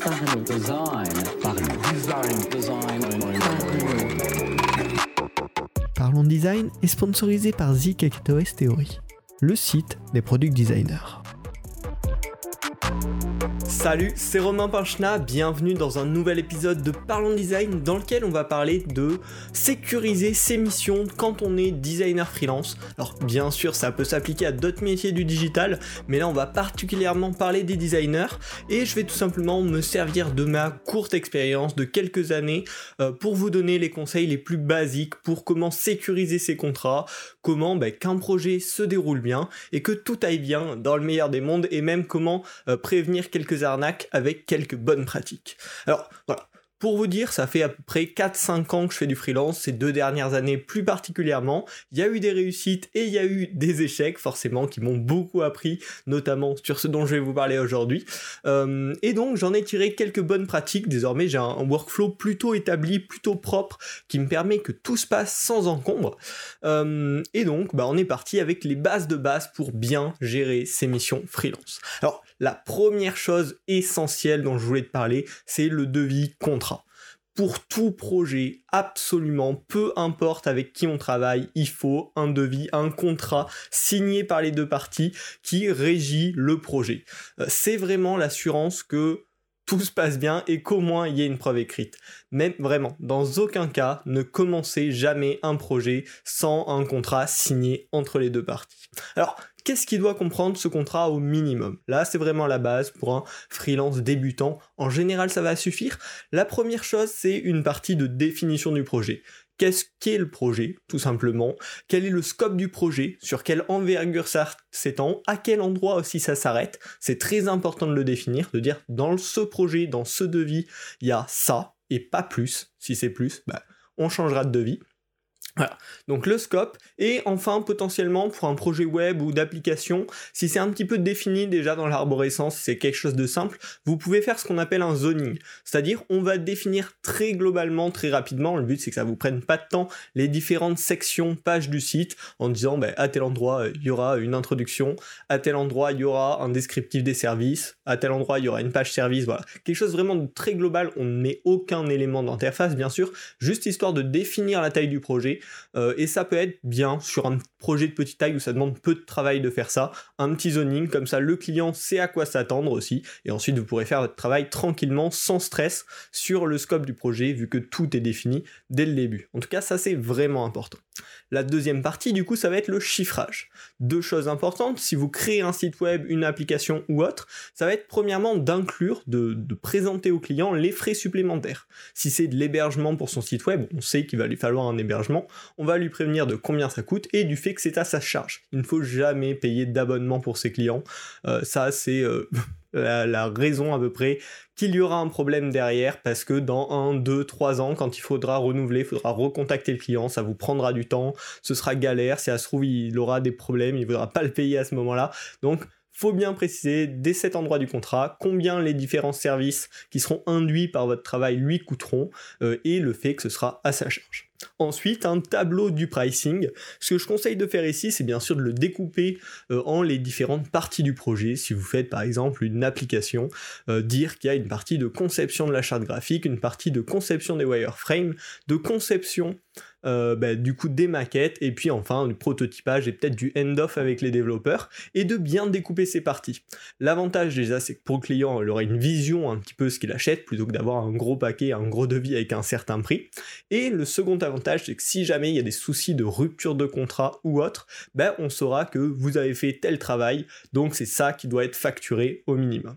Parlons. Design. Est sponsorisé par ZKTOS Theory, le site des product designers. Salut, c'est Romain Pinchna, bienvenue dans un nouvel épisode de Parlons Design dans lequel on va parler de sécuriser ses missions quand on est designer freelance. Alors bien sûr ça peut s'appliquer à d'autres métiers du digital, mais là on va particulièrement parler des designers et je vais tout simplement me servir de ma courte expérience de quelques années euh, pour vous donner les conseils les plus basiques pour comment sécuriser ses contrats, comment ben, qu'un projet se déroule bien et que tout aille bien dans le meilleur des mondes et même comment euh, prévenir quelques avec quelques bonnes pratiques. Alors voilà, pour vous dire, ça fait à peu près 4-5 ans que je fais du freelance, ces deux dernières années plus particulièrement. Il y a eu des réussites et il y a eu des échecs, forcément, qui m'ont beaucoup appris, notamment sur ce dont je vais vous parler aujourd'hui. Euh, et donc, j'en ai tiré quelques bonnes pratiques. Désormais, j'ai un, workflow plutôt établi, plutôt propre, qui me permet que tout se passe sans encombre. Euh, et donc, bah, on est parti avec les bases de base pour bien gérer ces missions freelance. Alors, la première chose essentielle dont je voulais te parler, c'est le devis contrat. Pour tout projet, absolument, peu importe avec qui on travaille, il faut un devis, un contrat signé par les deux parties qui régit le projet. Euh, c'est vraiment l'assurance que tout se passe bien et qu'au moins il y ait une preuve écrite. Mais vraiment, dans aucun cas, ne commencez jamais un projet sans un contrat signé entre les deux parties. Alors, qu'est-ce qui doit comprendre ce contrat au minimum? Là, c'est vraiment la base pour un freelance débutant. En général, ça va suffire. La première chose, c'est une partie de définition du projet. Qu'est-ce qu'est le projet, tout simplement? Quel est le scope du projet? Sur quelle envergure ça s'étend? À quel endroit aussi ça s'arrête? C'est très important de le définir, de dire dans ce projet, dans ce devis, il y a ça et pas plus. Si c'est plus, bah, on changera de devis. Voilà. Donc le scope. Et enfin potentiellement pour un projet web ou d'application, si c'est un petit peu défini déjà dans l'arborescence, c'est quelque chose de simple, vous pouvez faire ce qu'on appelle un zoning. C'est-à-dire on va définir très globalement, très rapidement, le but c'est que ça vous prenne pas de temps les différentes sections, pages du site en disant ben, à tel endroit il y aura une introduction, à tel endroit il y aura un descriptif des services, à tel endroit il y aura une page service, voilà. Quelque chose vraiment de très global, on ne met aucun élément d'interface bien sûr, juste histoire de définir la taille du projet. euh, et ça peut être bien sur un projet de petite taille où ça demande peu de travail de faire ça, un petit zoning, comme ça le client sait à quoi s'attendre aussi, et ensuite vous pourrez faire votre travail tranquillement, sans stress, sur le scope du projet, vu que tout est défini dès le début. En tout cas, ça c'est vraiment important. La deuxième partie, du coup, ça va être le chiffrage. Deux choses importantes, si vous créez un site web, une application ou autre, ça va être premièrement d'inclure, de, présenter au client les frais supplémentaires. Si c'est de l'hébergement pour son site web, on sait qu'il va lui falloir un hébergement, on va lui prévenir de combien ça coûte et du fait que c'est à sa charge. Il ne faut jamais payer d'abonnement pour ses clients. Euh, ça, c'est euh, la, raison à peu près qu'il y aura un problème derrière parce que dans 1, 2, 3 ans, quand il faudra renouveler, il faudra recontacter le client, ça vous prendra du temps, ce sera galère, si ça se trouve il aura des problèmes, il ne voudra pas le payer à ce moment-là. Donc faut bien préciser dès cet endroit du contrat combien les différents services qui seront induits par votre travail lui coûteront euh, et le fait que ce sera à sa charge. Ensuite, un tableau du pricing. Ce que je conseille de faire ici, c'est bien sûr de le découper euh, en les différentes parties du projet. Si vous faites par exemple une application, euh, dire qu'il y a une partie de conception de la charte graphique, une partie de conception des wireframes, de conception euh, bah, du coup des maquettes, et puis enfin du prototypage et peut-être du end-off avec les développeurs, et de bien découper ces parties. L'avantage déjà, c'est que pour le client, il aura une vision un petit peu ce qu'il achète, plutôt que d'avoir un gros paquet, un gros devis avec un certain prix. Et le second avantage, c'est que si jamais il y a des soucis de rupture de contrat ou autre, ben on saura que vous avez fait tel travail, donc c'est ça qui doit être facturé au minimum.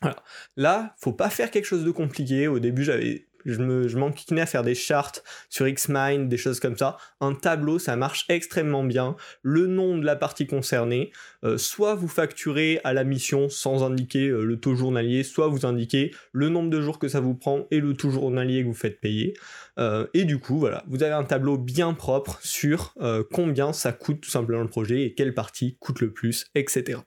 Voilà. Là, faut pas faire quelque chose de compliqué. Au début, j'avais je me je à faire des charts sur Xmind, des choses comme ça. Un tableau, ça marche extrêmement bien. Le nom de la partie concernée, euh, soit vous facturez à la mission sans indiquer euh, le taux journalier, soit vous indiquez le nombre de jours que ça vous prend et le taux journalier que vous faites payer. Euh, et du coup, voilà, vous avez un tableau bien propre sur combien ça coûte tout simplement le projet et quelle partie coûte le plus, etc.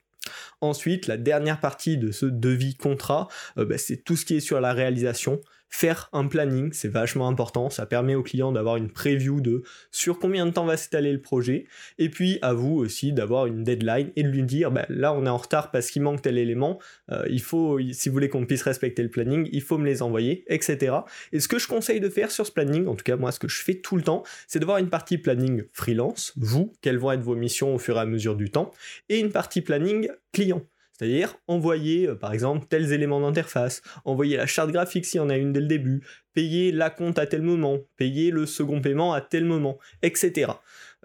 Ensuite, la dernière partie de ce devis contrat, bah, c'est tout ce qui est sur la réalisation faire un planning, c'est vachement important, ça permet au client d'avoir une preview de sur combien de temps va s'étaler le projet, et puis à vous aussi d'avoir une deadline et de lui dire bah, là on est en retard parce qu'il manque tel élément, euh, il faut, si vous voulez qu'on puisse respecter le planning, il faut me les envoyer, etc. Et ce que je conseille de faire sur ce planning, en tout cas moi ce que je fais tout le temps, c'est de voir une partie planning freelance, vous, quelles vont être vos missions au fur et à mesure du temps, et une partie planning client. C'est-à-dire envoyer euh, par exemple tels éléments d'interface, envoyer la charte graphique s'il y en a une dès le début, payer la compte à tel moment, payer le second paiement à tel moment, etc.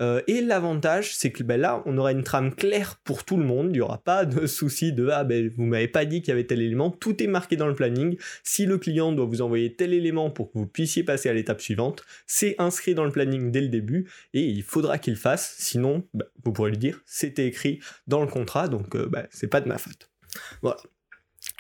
Euh, et l'avantage, c'est que ben là, on aura une trame claire pour tout le monde. Il n'y aura pas de souci de ah ben vous m'avez pas dit qu'il y avait tel élément. Tout est marqué dans le planning. Si le client doit vous envoyer tel élément pour que vous puissiez passer à l'étape suivante, c'est inscrit dans le planning dès le début et il faudra qu'il fasse. Sinon, ben, vous pourrez lui dire c'était écrit dans le contrat, donc euh, ben, c'est pas de ma faute. Voilà.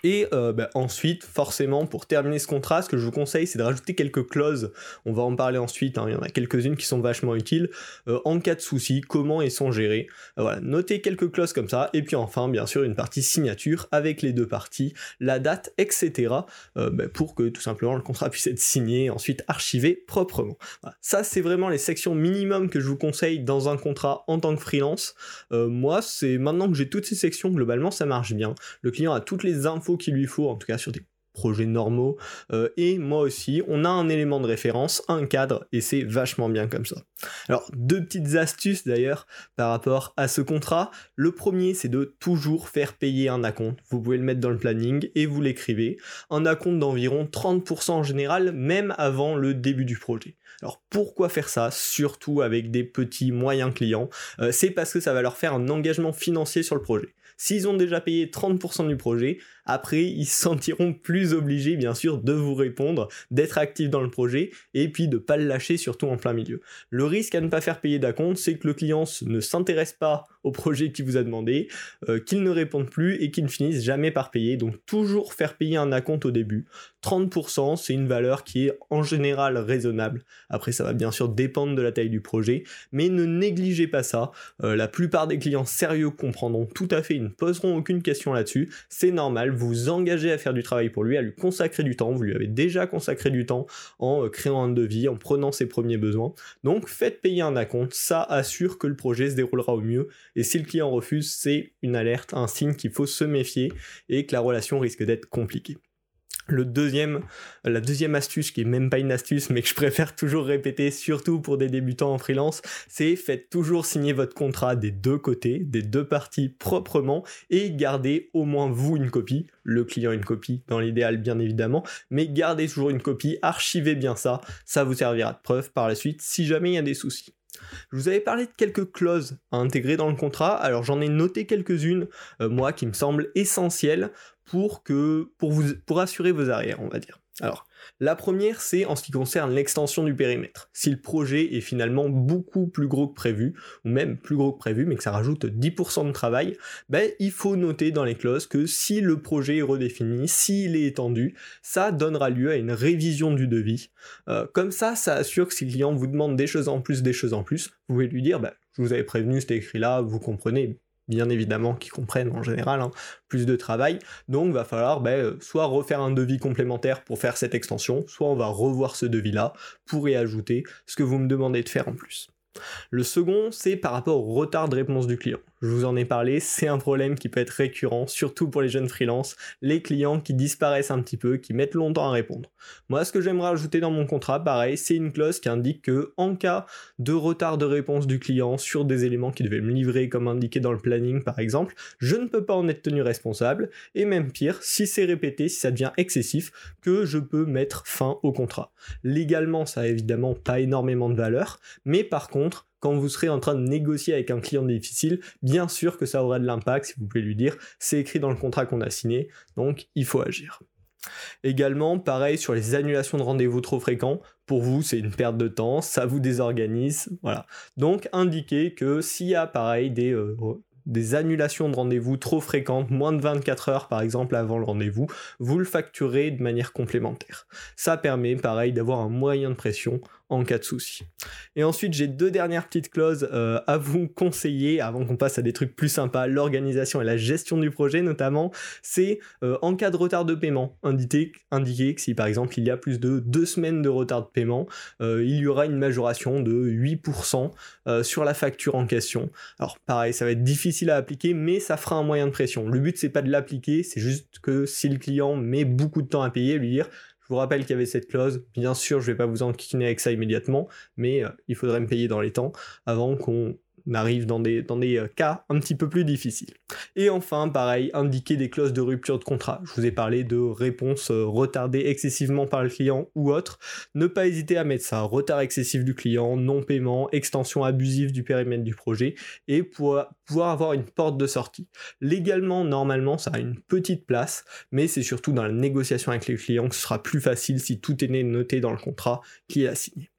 Et euh, bah, ensuite, forcément, pour terminer ce contrat, ce que je vous conseille, c'est de rajouter quelques clauses. On va en parler ensuite, hein. il y en a quelques-unes qui sont vachement utiles. Euh, en cas de souci, comment elles sont gérées. Euh, voilà, notez quelques clauses comme ça. Et puis enfin, bien sûr, une partie signature avec les deux parties, la date, etc. Bah, pour que tout simplement le contrat puisse être signé et ensuite archivé proprement. Ça, c'est vraiment les sections minimum que je vous conseille dans un contrat en tant que freelance. moi, c'est maintenant que j'ai toutes ces sections, globalement, ça marche bien. Le client a toutes les infos qu'il lui faut, en tout cas sur des projets normaux. Euh, et moi aussi, on a un élément de référence, un cadre, et c'est vachement bien comme ça. Alors, deux petites astuces d'ailleurs par rapport à ce contrat. Le premier, c'est de toujours faire payer un acompte. Vous pouvez le mettre dans le planning et vous l'écrivez. Un acompte d'environ 30% en général, même avant le début du projet. Alors pourquoi faire ça, surtout avec des petits moyens clients? Euh, C'est parce que ça va leur faire un engagement financier sur le projet. S'ils ont déjà payé 30% du projet, après ils se sentiront plus obligés bien sûr de vous répondre, d'être actifs dans le projet et puis de pas le lâcher surtout en plein milieu. Le risque à ne pas faire payer d'acompte, c'est que le client ne s'intéresse pas au projet qui vous a demandé, euh, qu'il ne réponde plus et qu'il ne finisse jamais par payer. Donc toujours faire payer un acompte au début. 30%, c'est une valeur qui est en général raisonnable. Après, ça va bien sûr dépendre de la taille du projet, mais ne négligez pas ça. Euh, la plupart des clients sérieux comprendront tout à fait, ils ne poseront aucune question là-dessus. C'est normal, vous engagez à faire du travail pour lui, à lui consacrer du temps. Vous lui avez déjà consacré du temps en euh, créant un devis, en prenant ses premiers besoins. Donc faites payer un acompte, ça assure que le projet se déroulera au mieux. Et si le client refuse, c'est une alerte, un signe qu'il faut se méfier et que la relation risque d'être compliquée. Le deuxième, la deuxième astuce, qui est même pas une astuce, mais que je préfère toujours répéter, surtout pour des débutants en freelance, c'est faites toujours signer votre contrat des deux côtés, des deux parties proprement, et gardez au moins vous une copie, le client une copie, dans l'idéal bien évidemment, mais gardez toujours une copie, archivez bien ça, ça vous servira de preuve par la suite si jamais il y a des soucis. Je vous avais parlé de quelques clauses à intégrer dans le contrat, alors j'en ai noté quelques-unes, euh, moi, qui me semblent essentielles pour, que, pour, vous, pour assurer vos arrières, on va dire. Alors, la première, c'est en ce qui concerne l'extension du périmètre. Si le projet est finalement beaucoup plus gros que prévu, ou même plus gros que prévu, mais que ça rajoute 10% de travail, ben, il faut noter dans les clauses que si le projet est redéfini, s'il est étendu, ça donnera lieu à une révision du devis. Euh, comme ça, ça assure que si le client vous demande des choses en plus, des choses en plus, vous pouvez lui dire, ben, je vous avais prévenu, c'était écrit là, vous comprenez, bien évidemment qui comprennent en général hein, plus de travail. Donc va falloir ben, euh, soit refaire un devis complémentaire pour faire cette extension, soit on va revoir ce devis-là pour y ajouter ce que vous me demandez de faire en plus. Le second, c'est par rapport au retard de réponse du client. Je vous en ai parlé, c'est un problème qui peut être récurrent, surtout pour les jeunes freelances, les clients qui disparaissent un petit peu, qui mettent longtemps à répondre. Moi, ce que j'aimerais ajouter dans mon contrat, pareil, c'est une clause qui indique que en cas de retard de réponse du client sur des éléments qui devaient me livrer comme indiqué dans le planning par exemple, je ne peux pas en être tenu responsable, et même pire, si c'est répété, si ça devient excessif, que je peux mettre fin au contrat. Légalement, ça a évidemment pas énormément de valeur, mais par contre, quand vous serez en train de négocier avec un client difficile, bien sûr que ça aura de l'impact, si vous pouvez lui dire, c'est écrit dans le contrat qu'on a signé, donc il faut agir. Également, pareil sur les annulations de rendez-vous trop fréquents, pour vous c'est une perte de temps, ça vous désorganise, voilà. Donc indiquez que s'il y a pareil des, euh, des annulations de rendez-vous trop fréquentes, moins de 24 heures par exemple avant le rendez-vous, vous le facturez de manière complémentaire. Ça permet pareil d'avoir un moyen de pression en cas de souci. Et ensuite, j'ai deux dernières petites clauses euh, à vous conseiller avant qu'on passe à des trucs plus sympas, l'organisation et la gestion du projet notamment. C'est euh, en cas de retard de paiement, indiquer, que si par exemple il y a plus de deux semaines de retard de paiement, euh, il y aura une majoration de 8% sur la facture en question. Alors pareil, ça va être difficile à appliquer, mais ça fera un moyen de pression. Le but c'est pas de l'appliquer, c'est juste que si le client met beaucoup de temps à payer, lui dire vous rappelle qu'il y avait cette clause. Bien sûr, je vais pas vous enquiquiner avec ça immédiatement, mais euh, il faudrait me payer dans les temps avant qu'on arrive dans des, dans des euh, cas un petit peu plus difficiles. Et enfin, pareil, indiquer des clauses de rupture de contrat. Je vous ai parlé de réponses euh, retardées excessivement par le client ou autre. Ne pas hésiter à mettre ça, retard excessif du client, non-paiement, extension abusive du périmètre du projet, et pour pouvoir avoir une porte de sortie. Légalement, normalement, ça a une petite place, mais c'est surtout dans la négociation avec les clients que ce sera plus facile si tout est noté dans le contrat qui est assigné.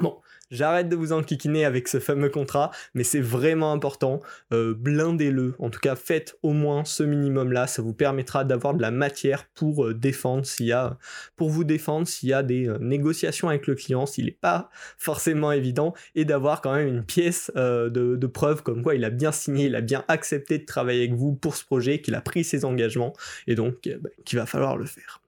Bon, J'arrête de vous enquiquiner avec ce fameux contrat, mais c'est vraiment important. Euh, blindez-le. En tout cas, faites au moins ce minimum-là. Ça vous permettra d'avoir de la matière pour euh, défendre s'il y a, pour vous défendre s'il y a des euh, négociations avec le client, s'il n'est pas forcément évident, et d'avoir quand même une pièce de, preuve comme quoi il a bien signé, il a bien accepté de travailler avec vous pour ce projet, qu'il a pris ses engagements, et donc bah, qu'il va falloir le faire.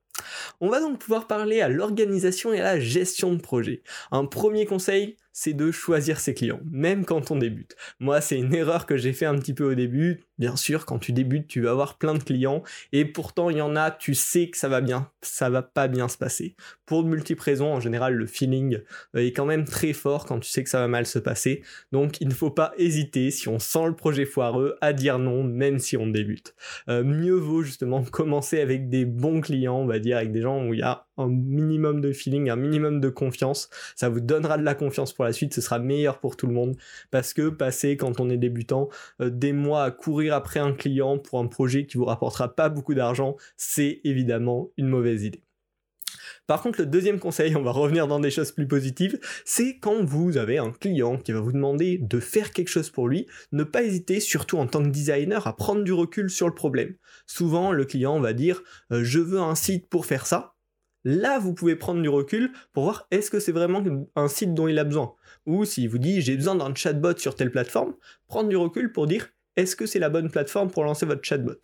On va donc pouvoir parler à l'organisation et à la gestion de projet. Un premier conseil, c'est de choisir ses clients, même quand on débute. Moi, c'est une erreur que j'ai fait un petit peu au début. Bien sûr, quand tu débutes, tu vas avoir plein de clients, et pourtant, il y en a, tu sais que ça va bien, ça va pas bien se passer. Pour de multiples raisons, en général, le feeling euh, est quand même très fort quand tu sais que ça va mal se passer. Donc, il ne faut pas hésiter, si on sent le projet foireux, à dire non, même si on débute. Euh, mieux vaut justement commencer avec des bons clients, on va dire, avec des gens où il y a un minimum de feeling, un minimum de confiance. Ça vous donnera de la confiance pour la suite, ce sera meilleur pour tout le monde. Parce que passer, quand on est débutant, euh, des mois à courir après un client pour un projet qui vous rapportera pas beaucoup d'argent, c'est évidemment une mauvaise idée. Par contre, le deuxième conseil, on va revenir dans des choses plus positives, c'est quand vous avez un client qui va vous demander de faire quelque chose pour lui, ne pas hésiter, surtout en tant que designer, à prendre du recul sur le problème. Souvent, le client va dire euh, je veux un site pour faire ça. Là, vous pouvez prendre du recul pour voir est-ce que c'est vraiment un site dont il a besoin. Ou s'il vous dit j'ai besoin d'un chatbot sur telle plateforme, prendre du recul pour dire est-ce que c'est la bonne plateforme pour lancer votre chatbot?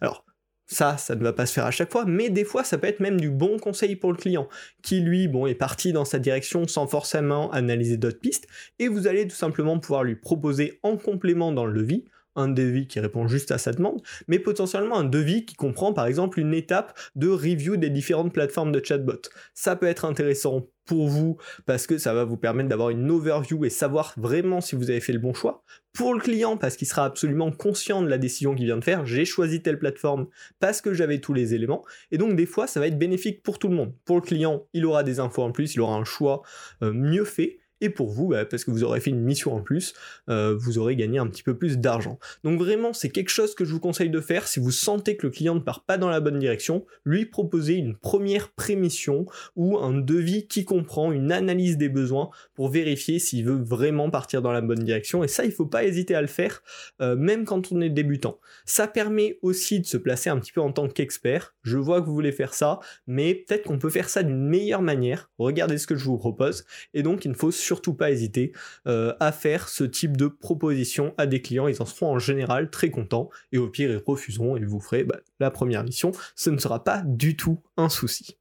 Alors, ça, ça ne va pas se faire à chaque fois, mais des fois, ça peut être même du bon conseil pour le client, qui lui, bon, est parti dans sa direction sans forcément analyser d'autres pistes, et vous allez tout simplement pouvoir lui proposer en complément dans le devis un devis qui répond juste à sa demande, mais potentiellement un devis qui comprend par exemple une étape de review des différentes plateformes de chatbot. Ça peut être intéressant pour vous parce que ça va vous permettre d'avoir une overview et savoir vraiment si vous avez fait le bon choix. Pour le client parce qu'il sera absolument conscient de la décision qu'il vient de faire, j'ai choisi telle plateforme parce que j'avais tous les éléments et donc des fois ça va être bénéfique pour tout le monde. Pour le client, il aura des infos en plus, il aura un choix euh, mieux fait et pour vous, bah, parce que vous aurez fait une mission en plus, euh, vous aurez gagné un petit peu plus d'argent. Donc vraiment, c'est quelque chose que je vous conseille de faire si vous sentez que le client ne part pas dans la bonne direction, lui proposer une première prémission ou un devis qui comprend une analyse des besoins pour vérifier s'il veut vraiment partir dans la bonne direction. Et ça, il ne faut pas hésiter à le faire, euh, même quand on est débutant. Ça permet aussi de se placer un petit peu en tant qu'expert. Je vois que vous voulez faire ça, mais peut-être qu'on peut faire ça d'une meilleure manière. Regardez ce que je vous propose. Et donc, il ne faut surtout pas hésiter euh, à faire ce type de proposition à des clients. Ils en seront en général très contents et au pire ils refuseront et vous ferez bah, la première mission. Ce ne sera pas du tout un souci.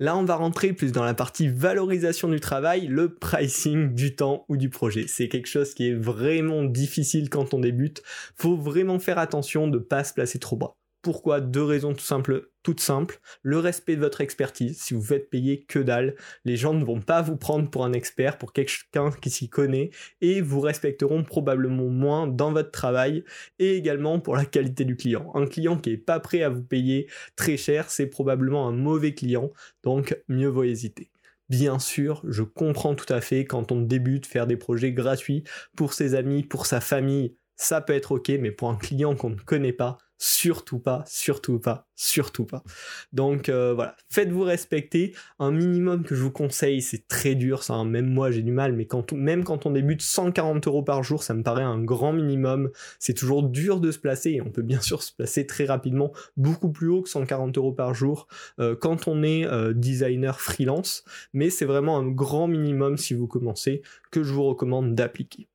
Là, on va rentrer plus dans la partie valorisation du travail, le pricing du temps ou du projet. C'est quelque chose qui est vraiment difficile quand on débute. Faut vraiment faire attention de ne pas se placer trop bas. Pourquoi Deux raisons tout simples, toutes simples. Le respect de votre expertise. Si vous faites payer que dalle, les gens ne vont pas vous prendre pour un expert, pour quelqu'un qui s'y connaît, et vous respecteront probablement moins dans votre travail, et également pour la qualité du client. Un client qui n'est pas prêt à vous payer très cher, c'est probablement un mauvais client, donc mieux vaut hésiter. Bien sûr, je comprends tout à fait quand on débute faire des projets gratuits pour ses amis, pour sa famille, ça peut être ok, mais pour un client qu'on ne connaît pas, surtout pas, surtout pas, surtout pas. Donc euh, voilà, faites-vous respecter. Un minimum que je vous conseille, c'est très dur, ça. Hein. Même moi, j'ai du mal, mais même quand on débute 140 euros par jour, ça me paraît un grand minimum. C'est toujours dur de se placer et on peut bien sûr se placer très rapidement, beaucoup plus haut que 140 euros par jour euh, quand on est euh, designer freelance. Mais c'est vraiment un grand minimum si vous commencez que je vous recommande d'appliquer.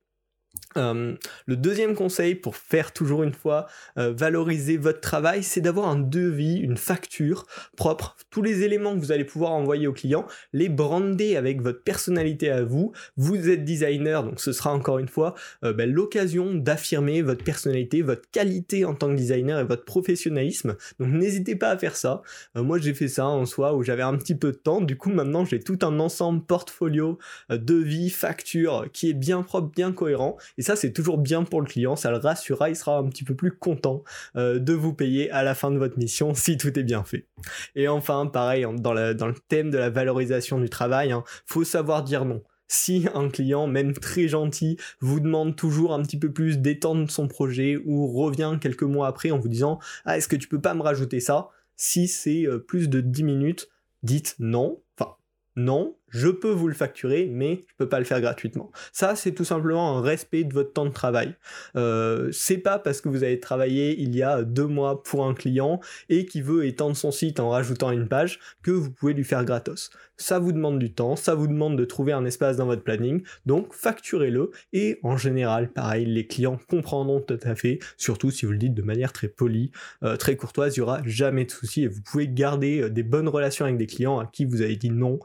Euh, le deuxième conseil pour faire toujours une fois euh, valoriser votre travail, c'est d'avoir un devis, une facture propre. Tous les éléments que vous allez pouvoir envoyer au client, les brander avec votre personnalité à vous. Vous êtes designer, donc ce sera encore une fois euh, ben, l'occasion d'affirmer votre personnalité, votre qualité en tant que designer et votre professionnalisme. Donc n'hésitez pas à faire ça. moi j'ai fait ça en soi où j'avais un petit peu de temps. Du coup maintenant j'ai tout un ensemble portfolio, devis, facture qui est bien propre, bien cohérent. Et ça, c'est toujours bien pour le client, ça le rassurera, il sera un petit peu plus content euh, de vous payer à la fin de votre mission si tout est bien fait. Et enfin, pareil, dans, le thème de la valorisation du travail, il hein, faut savoir dire non si un client, même très gentil, vous demande toujours un petit peu plus d'étendre son projet ou revient quelques mois après en vous disant Ah, est-ce que tu peux pas me rajouter ça? Si c'est euh, plus de 10 minutes, dites non. Enfin, non, je peux vous le facturer, mais je peux pas le faire gratuitement. Ça, c'est tout simplement un respect de votre temps de travail. Euh, c'est pas parce que vous avez travaillé il y a deux mois pour un client et qui veut étendre son site en rajoutant une page que vous pouvez lui faire gratos. Ça vous demande du temps, ça vous demande de trouver un espace dans votre planning, donc facturez-le et en général, pareil, les clients comprendront tout à fait, surtout si vous le dites de manière très polie, euh, très courtoise, il y aura jamais de souci et vous pouvez garder euh, des bonnes relations avec des clients à qui vous avez dit non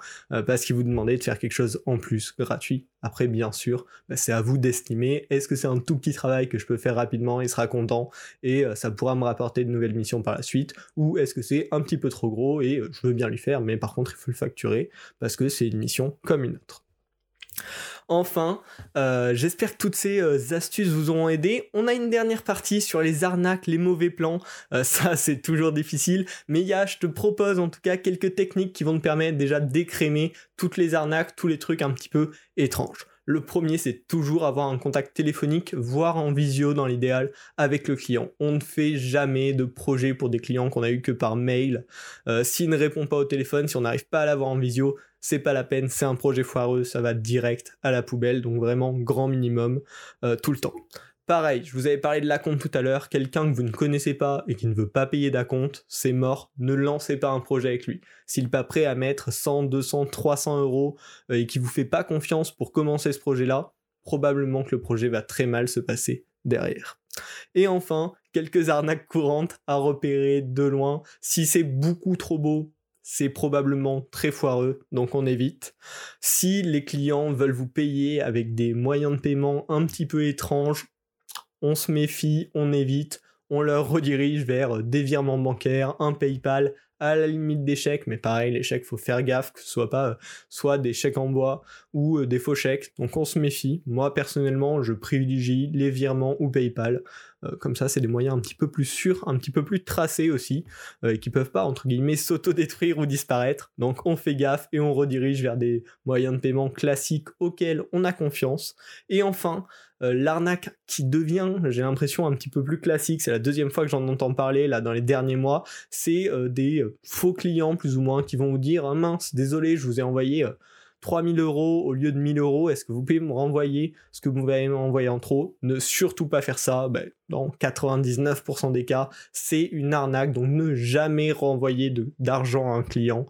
parce qu'ils vous demander de faire quelque chose en plus gratuit. Après, bien sûr, bah, c'est à vous d'estimer. Est-ce que c'est un tout petit travail que je peux faire rapidement, il sera content et euh, ça pourra me rapporter de nouvelles missions par la suite? Ou est-ce que c'est un petit peu trop gros et euh, je veux bien lui faire, mais par contre, il faut le facturer parce que c'est une mission comme une autre. Enfin, euh, j'espère que toutes ces euh, astuces vous auront aidé. On a une dernière partie sur les arnaques, les mauvais plans. Euh, ça, c'est toujours difficile. Mais il y a, je te propose en tout cas quelques techniques qui vont te permettre déjà d'écrémer toutes les arnaques, tous les trucs un petit peu étranges. Le premier, c'est toujours avoir un contact téléphonique, voire en visio dans l'idéal, avec le client. On ne fait jamais de projet pour des clients qu'on a eu que par mail. S'il ne répond pas au téléphone, si on n'arrive pas à l'avoir en visio, c'est pas la peine, c'est un projet foireux, ça va direct à la poubelle, donc vraiment grand minimum euh, tout le temps. Pareil, je vous avais parlé de la compte tout à l'heure, quelqu'un que vous ne connaissez pas et qui ne veut pas payer d'acompte, c'est mort, ne lancez pas un projet avec lui. S'il n'est pas prêt à mettre 100, 200, 300 euros euh, et qui vous fait pas confiance pour commencer ce projet-là, probablement que le projet va très mal se passer derrière. Et enfin, quelques arnaques courantes à repérer de loin. Si c'est beaucoup trop beau, c'est probablement très foireux, donc on évite. Si les clients veulent vous payer avec des moyens de paiement un petit peu étranges, on se méfie, on évite, on leur redirige vers des virements bancaires, un PayPal, à la limite des chèques, mais pareil, les chèques, faut faire gaffe que ce soit pas euh, soit des chèques en bois ou euh, des faux chèques. Donc on se méfie. Moi personnellement, je privilégie les virements ou PayPal. Euh, comme ça, c'est des moyens un petit peu plus sûrs, un petit peu plus tracés aussi, et qui peuvent pas entre guillemets s'auto-détruire ou disparaître. Donc on fait gaffe et on redirige vers des moyens de paiement classiques auxquels on a confiance. Et enfin, euh, l'arnaque qui devient, j'ai l'impression, un petit peu plus classique, c'est la deuxième fois que j'en entends parler là dans les derniers mois, c'est euh, des euh, faux clients plus ou moins qui vont vous dire ah, mince, désolé, je vous ai envoyé 3000 euros au lieu de 1000 euros, est-ce que vous pouvez me renvoyer ce que vous m'avez envoyé en trop? Ne surtout pas faire ça, ben, dans 99% des cas, c'est une arnaque, donc ne jamais renvoyer d'argent à un client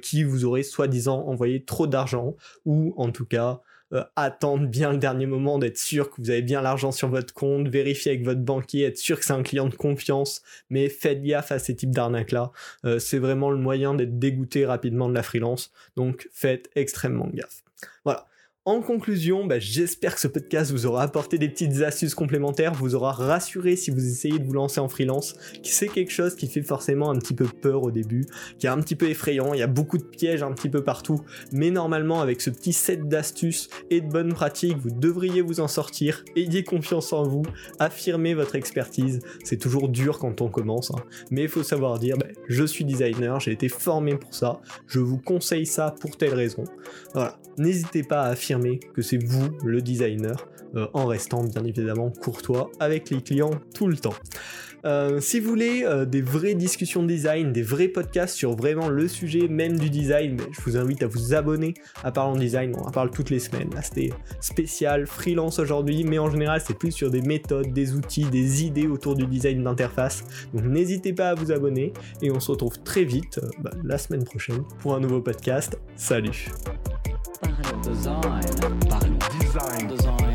qui vous aurait soi-disant envoyé trop d'argent, ou en tout cas euh, attendre bien le dernier moment, d'être sûr que vous avez bien l'argent sur votre compte, vérifier avec votre banquier, être sûr que c'est un client de confiance, mais faites gaffe à ces types d'arnaques-là. Euh, c'est vraiment le moyen d'être dégoûté rapidement de la freelance, donc faites extrêmement gaffe. Voilà. En conclusion, bah, j'espère que ce podcast vous aura apporté des petites astuces complémentaires, vous aura rassuré si vous essayez de vous lancer en freelance, qui c'est quelque chose qui fait forcément un petit peu peur au début, qui est un petit peu effrayant, il y a beaucoup de pièges un petit peu partout, mais normalement avec ce petit set d'astuces et de bonnes pratiques, vous devriez vous en sortir, ayez confiance en vous, affirmez votre expertise, c'est toujours dur quand on commence, hein. mais il faut savoir dire, bah, je suis designer, j'ai été formé pour ça, je vous conseille ça pour telle raison. Voilà, n'hésitez pas à affirmer que c'est vous le designer, euh, en restant bien évidemment courtois avec les clients tout le temps. Euh, si vous voulez euh, des vraies discussions design, des vrais podcasts sur vraiment le sujet même du design, ben, je vous invite à vous abonner à Parlons Design. On en parle toutes les semaines. Là, c'était spécial freelance aujourd'hui, mais en général, c'est plus sur des méthodes, des outils, des idées autour du design d'interface. Donc n'hésitez pas à vous abonner et on se retrouve très vite bah, la semaine prochaine pour un nouveau podcast. Salut. Design. Design. Design. Design.